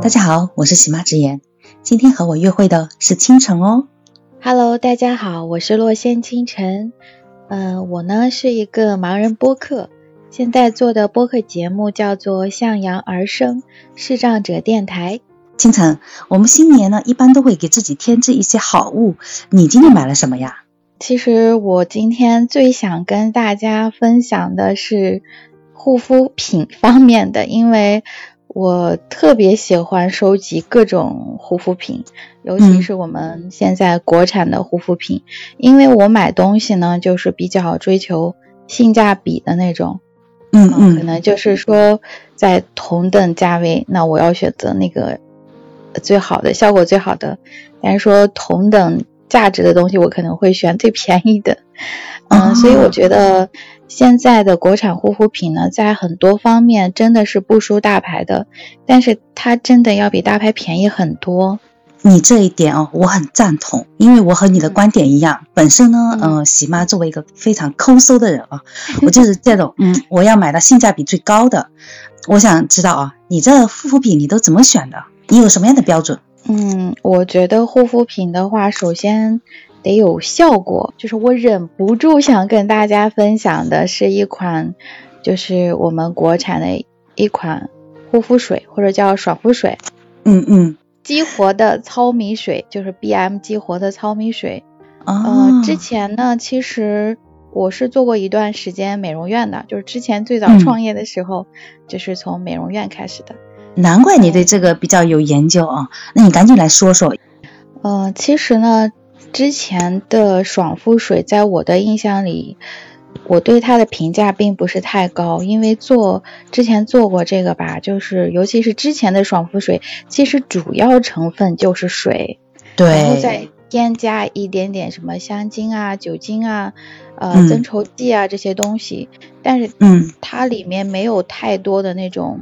大家好，我是喜妈直言，今天和我约会的是清晨哦。Hello，大家好，我是洛仙清晨。嗯，我呢是一个盲人播客，现在做的播客节目叫做向阳而生视障者电台。清晨，我们新年呢一般都会给自己添置一些好物，你今天买了什么呀？其实我今天最想跟大家分享的是护肤品方面的，因为。我特别喜欢收集各种护肤品，尤其是我们现在国产的护肤品，因为我买东西呢，就是比较追求性价比的那种，嗯嗯，可能就是说在同等价位，那我要选择那个最好的效果最好的，但是说同等价值的东西，我可能会选最便宜的，嗯，所以我觉得。现在的国产护肤品呢，在很多方面真的是不输大牌的，但是它真的要比大牌便宜很多。你这一点哦，我很赞同，因为我和你的观点一样。本身呢，嗯，喜妈作为一个非常抠搜的人啊，我就是这种，嗯，我要买到性价比最高的。我想知道啊，你这护肤品你都怎么选的？你有什么样的标准？嗯，我觉得护肤品的话，首先。得有效果，就是我忍不住想跟大家分享的是一款，就是我们国产的一款护肤水，或者叫爽肤水。嗯嗯，激活的糙米水，就是 B M 激活的糙米水。啊，之前呢，其实我是做过一段时间美容院的，就是之前最早创业的时候，就是从美容院开始的。难怪你对这个比较有研究啊，那你赶紧来说说。呃，其实呢。之前的爽肤水，在我的印象里，我对它的评价并不是太高，因为做之前做过这个吧，就是尤其是之前的爽肤水，其实主要成分就是水，对，然后再添加一点点什么香精啊、酒精啊、呃增稠剂啊这些东西，但是嗯，它里面没有太多的那种。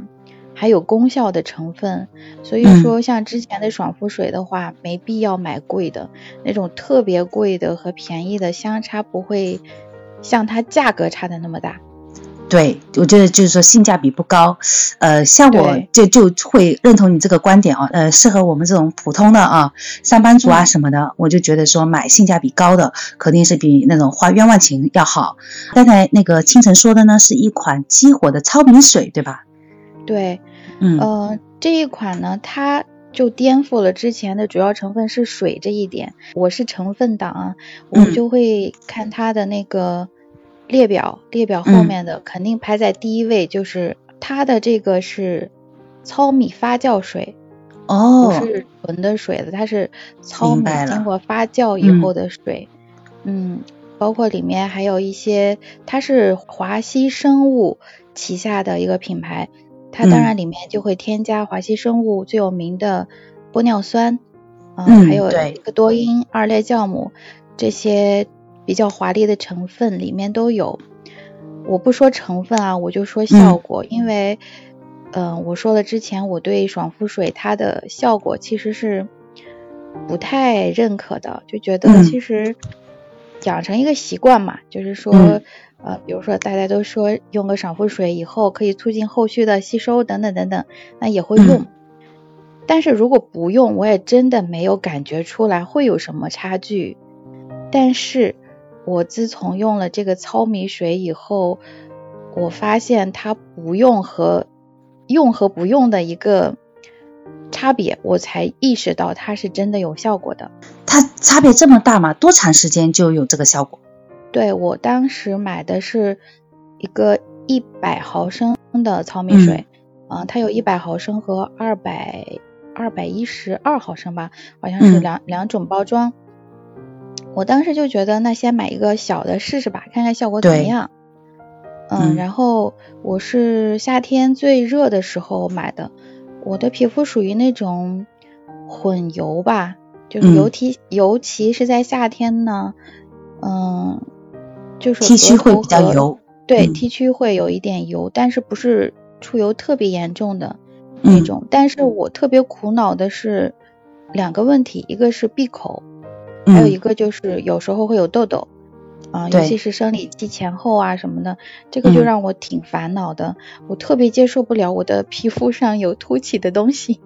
还有功效的成分，所以说像之前的爽肤水的话，没必要买贵的那种，特别贵的和便宜的相差不会像它价格差的那么大。对，我觉得就是说性价比不高，呃，像我就就会认同你这个观点啊，呃，适合我们这种普通的啊上班族啊什么的，我就觉得说买性价比高的肯定是比那种花冤枉钱要好。刚才那个清晨说的呢，是一款激活的超敏水，对吧？对，嗯，呃，这一款呢，它就颠覆了之前的主要成分是水这一点。我是成分党啊，我就会看它的那个列表，列表后面的肯定排在第一位，就是它的这个是糙米发酵水，哦，不是纯的水的，它是糙米经过发酵以后的水，嗯，包括里面还有一些，它是华西生物旗下的一个品牌。它当然里面就会添加华西生物最有名的玻尿酸，嗯，还有一个多因二裂酵母这些比较华丽的成分里面都有。我不说成分啊，我就说效果，因为，嗯，我说了之前我对爽肤水它的效果其实是不太认可的，就觉得其实养成一个习惯嘛，就是说。呃，比如说大家都说用个爽肤水以后可以促进后续的吸收等等等等，那也会用。但是如果不用，我也真的没有感觉出来会有什么差距。但是我自从用了这个糙米水以后，我发现它不用和用和不用的一个差别，我才意识到它是真的有效果的。它差别这么大吗？多长时间就有这个效果？对我当时买的是一个一百毫升的糙米水，嗯，它有一百毫升和二百二百一十二毫升吧，好像是两两种包装。我当时就觉得，那先买一个小的试试吧，看看效果怎么样。嗯，然后我是夏天最热的时候买的，我的皮肤属于那种混油吧，就是尤其尤其是在夏天呢，嗯。就是 T 区会比较油，对 T 区会有一点油，但是不是出油特别严重的那种。但是我特别苦恼的是两个问题，一个是闭口，还有一个就是有时候会有痘痘啊，尤其是生理期前后啊什么的，这个就让我挺烦恼的。我特别接受不了我的皮肤上有凸起的东西。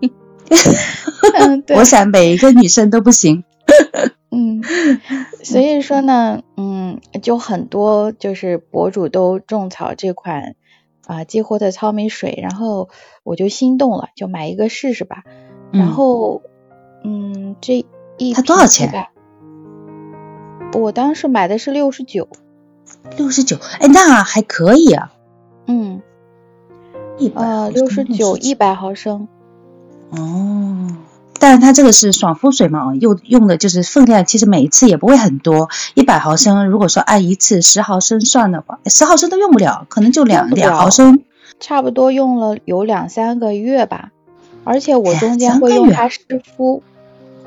嗯，对。我想每一个女生都不行。嗯，所以说呢，嗯，就很多就是博主都种草这款啊激活的糙米水，然后我就心动了，就买一个试试吧。然后，嗯，这一它多少钱？我当时买的是六十九。六十九，哎，那还可以啊。嗯，一百呃，六十九一百毫升。哦。但是它这个是爽肤水嘛，又用的就是分量，其实每一次也不会很多，一百毫升。如果说按一次十毫升算的话，十毫升都用不了，可能就两两毫升。差不多用了有两三个月吧，而且我中间会用它湿敷。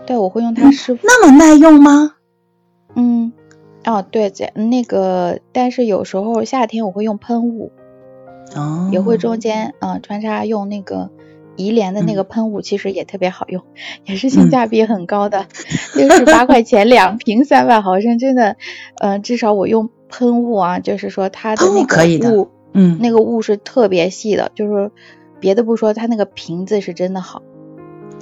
对，我会用它湿敷。那么耐用吗？嗯，哦，对，在那个，但是有时候夏天我会用喷雾，哦，也会中间嗯穿插用那个。怡莲的那个喷雾其实也特别好用，也是性价比很高的，六十八块钱两瓶三百毫升，真的，嗯，至少我用喷雾啊，就是说它的那个雾，嗯，那个雾是特别细的，就是别的不说，它那个瓶子是真的好。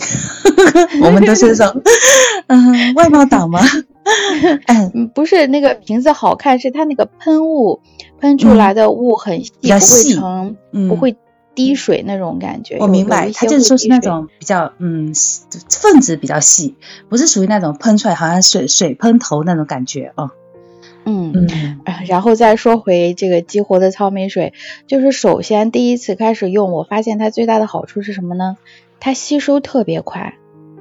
我们都是这种，嗯，外貌党吗？嗯，不是那个瓶子好看，是它那个喷雾喷出来的雾很细，不会成，不会。滴水那种感觉，我明白，它就是说是那种比较嗯分子比较细，不是属于那种喷出来好像水水喷头那种感觉哦。嗯嗯，然后再说回这个激活的糙米水，就是首先第一次开始用，我发现它最大的好处是什么呢？它吸收特别快。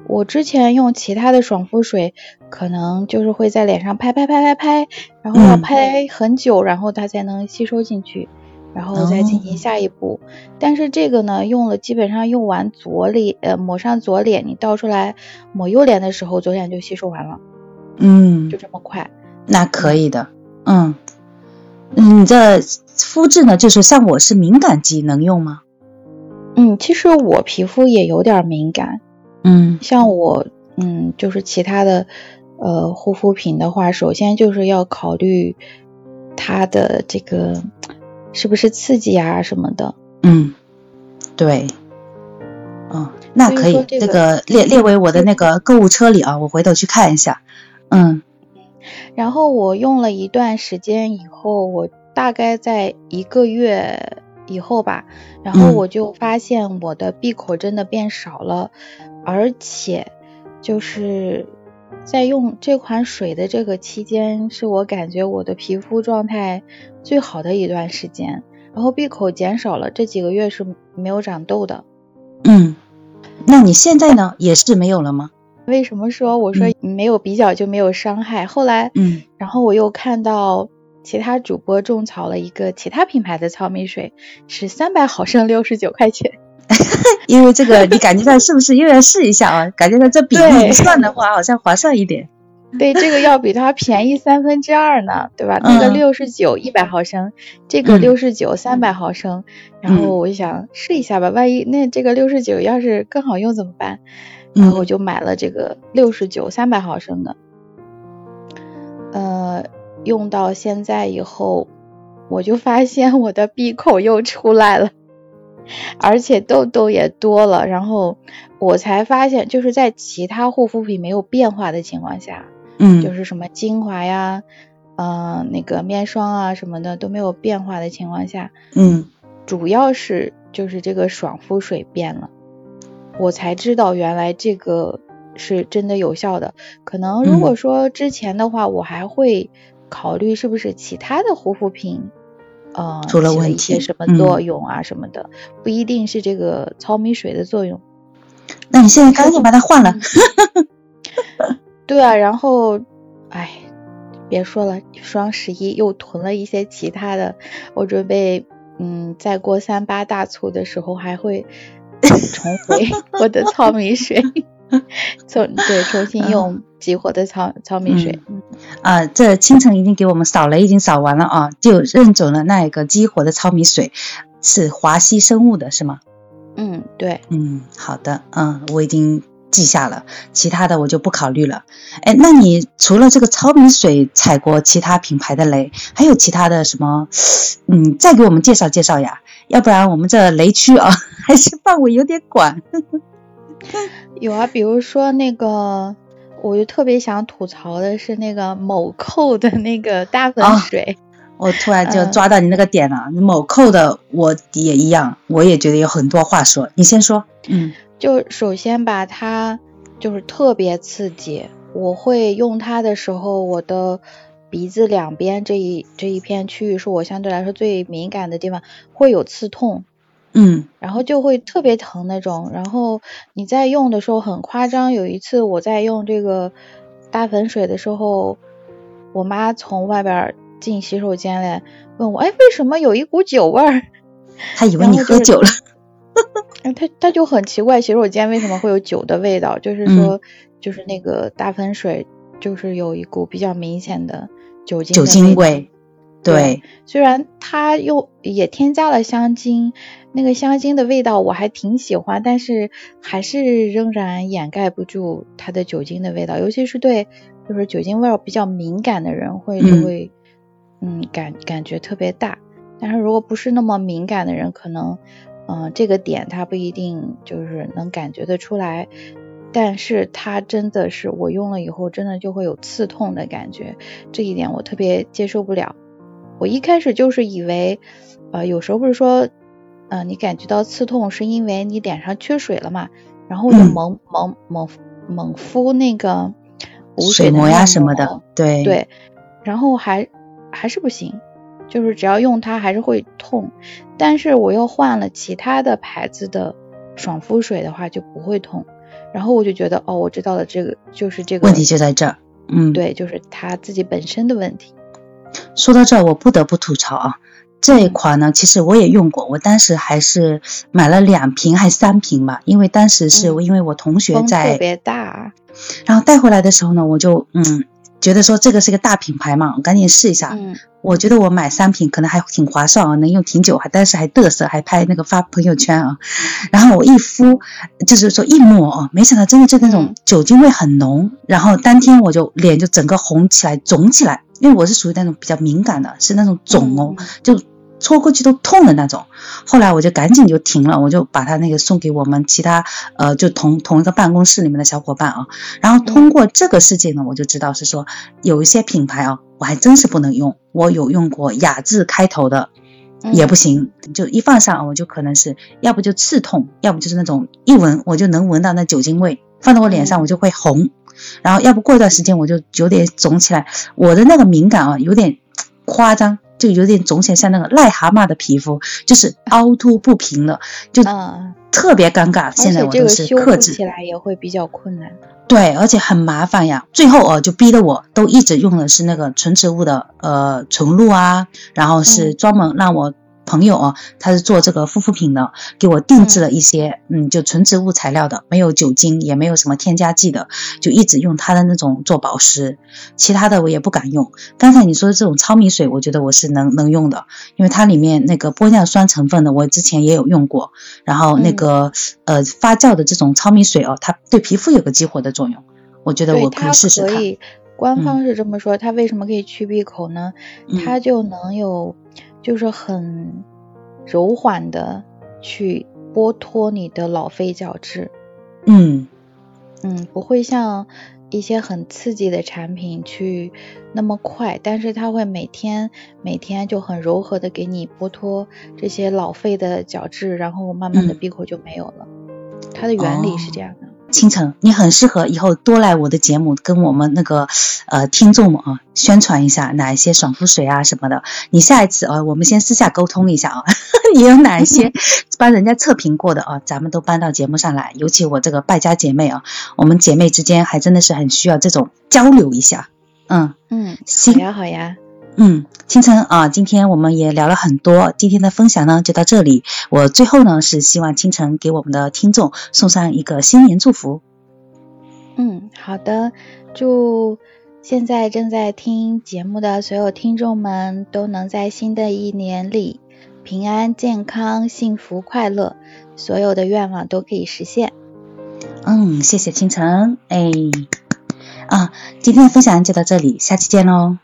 我之前用其他的爽肤水，可能就是会在脸上拍拍拍拍拍，然后要拍很久，然后它才能吸收进去。然后再进行下一步，但是这个呢，用了基本上用完左脸，呃，抹上左脸，你倒出来抹右脸的时候，左脸就吸收完了，嗯，就这么快，那可以的，嗯，你这肤质呢，就是像我是敏感肌，能用吗？嗯，其实我皮肤也有点敏感，嗯，像我，嗯，就是其他的，呃，护肤品的话，首先就是要考虑它的这个。是不是刺激啊什么的？嗯，对，嗯，那可以，这个列列为我的那个购物车里啊，我回头去看一下。嗯，然后我用了一段时间以后，我大概在一个月以后吧，然后我就发现我的闭口真的变少了，而且就是。在用这款水的这个期间，是我感觉我的皮肤状态最好的一段时间。然后闭口减少了，这几个月是没有长痘的。嗯，那你现在呢？也是没有了吗？为什么说我说没有比较就没有伤害？后来，嗯，然后我又看到其他主播种草了一个其他品牌的糙米水，是三百毫升六十九块钱。因为这个，你感觉到是不是又要试一下啊？感觉到这比例算的话，好像划算一点。对，这个要比它便宜三分之二呢，对吧？那个六十九一百毫升，这个六十九三百毫升。然后我就想试一下吧，万一那这个六十九要是更好用怎么办？然后我就买了这个六十九三百毫升的。呃，用到现在以后，我就发现我的闭口又出来了。而且痘痘也多了，然后我才发现，就是在其他护肤品没有变化的情况下，嗯，就是什么精华呀，嗯，那个面霜啊什么的都没有变化的情况下，嗯，主要是就是这个爽肤水变了，我才知道原来这个是真的有效的。可能如果说之前的话，我还会考虑是不是其他的护肤品。呃，出了问题，一些什么作用啊什么的，不一定是这个糙米水的作用。那你现在赶紧把它换了。对啊，然后，哎，别说了，双十一又囤了一些其他的，我准备，嗯，再过三八大促的时候还会 重回我的糙米水，重对重新用。激活的糙糙米水，啊，这清晨已经给我们扫雷，已经扫完了啊，就认准了那一个激活的糙米水是华西生物的，是吗？嗯，对，嗯，好的，嗯，我已经记下了，其他的我就不考虑了。哎，那你除了这个糙米水踩过其他品牌的雷，还有其他的什么？嗯，再给我们介绍介绍呀，要不然我们这雷区啊，还是范围有点广。有啊，比如说那个，我就特别想吐槽的是那个某扣的那个大粉水。我突然就抓到你那个点了，某扣的我也一样，我也觉得有很多话说。你先说。嗯，就首先吧，它就是特别刺激。我会用它的时候，我的鼻子两边这一这一片区域是我相对来说最敏感的地方，会有刺痛。嗯，然后就会特别疼那种。然后你在用的时候很夸张。有一次我在用这个大粉水的时候，我妈从外边。进洗手间来问我，哎，为什么有一股酒味儿？他以为你喝酒了。他他就很奇怪，洗手间为什么会有酒的味道？就是说，就是那个大粉水，就是有一股比较明显的酒精酒精味。对，虽然它又也添加了香精，那个香精的味道我还挺喜欢，但是还是仍然掩盖不住它的酒精的味道，尤其是对就是酒精味比较敏感的人会就会。嗯，感感觉特别大，但是如果不是那么敏感的人，可能，嗯，这个点他不一定就是能感觉得出来，但是它真的是我用了以后，真的就会有刺痛的感觉，这一点我特别接受不了。我一开始就是以为，呃，有时候不是说，嗯，你感觉到刺痛是因为你脸上缺水了嘛，然后就猛猛猛猛敷那个补水膜呀什么的，对对，然后还。还是不行，就是只要用它还是会痛，但是我又换了其他的牌子的爽肤水的话就不会痛，然后我就觉得哦，我知道了，这个就是这个问题就在这儿，嗯，对，就是它自己本身的问题。说到这儿，我不得不吐槽啊，这一款呢，其实我也用过，我当时还是买了两瓶还三瓶吧，因为当时是因为我同学在特别大，然后带回来的时候呢，我就嗯。觉得说这个是个大品牌嘛，我赶紧试一下。嗯，我觉得我买三瓶可能还挺划算啊，能用挺久，还但是还嘚瑟，还拍那个发朋友圈啊。然后我一敷，就是说一抹啊，没想到真的就那种酒精味很浓，然后当天我就脸就整个红起来、肿起来，因为我是属于那种比较敏感的，是那种肿哦，就。戳过去都痛的那种，后来我就赶紧就停了，我就把它那个送给我们其他呃，就同同一个办公室里面的小伙伴啊。然后通过这个事件呢，我就知道是说有一些品牌啊，我还真是不能用。我有用过雅致开头的，也不行，就一放上我就可能是要不就刺痛，要不就是那种一闻我就能闻到那酒精味，放到我脸上我就会红，然后要不过一段时间我就有点肿起来。我的那个敏感啊，有点夸张。就有点肿起来，像那个癞蛤蟆的皮肤，就是凹凸不平的，就特别尴尬。现在我都是克制起来也会比较困难。对，而且很麻烦呀。最后哦，就逼得我都一直用的是那个纯植物的呃纯露啊，然后是专门让我。朋友啊，他是做这个护肤品的，给我定制了一些，嗯，就纯植物材料的，没有酒精，也没有什么添加剂的，就一直用他的那种做保湿，其他的我也不敢用。刚才你说的这种糙米水，我觉得我是能能用的，因为它里面那个玻尿酸成分的，我之前也有用过。然后那个呃发酵的这种糙米水哦，它对皮肤有个激活的作用，我觉得我可以试试看。官方是这么说，它为什么可以去闭口呢？它就能有。就是很柔缓的去剥脱你的老废角质，嗯嗯，不会像一些很刺激的产品去那么快，但是它会每天每天就很柔和的给你剥脱这些老废的角质，然后慢慢的闭口就没有了。它的原理是这样的。清晨，你很适合以后多来我的节目，跟我们那个呃听众们啊宣传一下哪一些爽肤水啊什么的。你下一次啊，我们先私下沟通一下啊，你有哪一些帮人家测评过的啊，咱们都搬到节目上来。尤其我这个败家姐妹啊，我们姐妹之间还真的是很需要这种交流一下。嗯嗯，好呀好呀。嗯，清晨啊，今天我们也聊了很多，今天的分享呢就到这里。我最后呢是希望清晨给我们的听众送上一个新年祝福。嗯，好的，祝现在正在听节目的所有听众们都能在新的一年里平安、健康、幸福、快乐，所有的愿望都可以实现。嗯，谢谢清晨，哎，啊，今天的分享就到这里，下期见喽。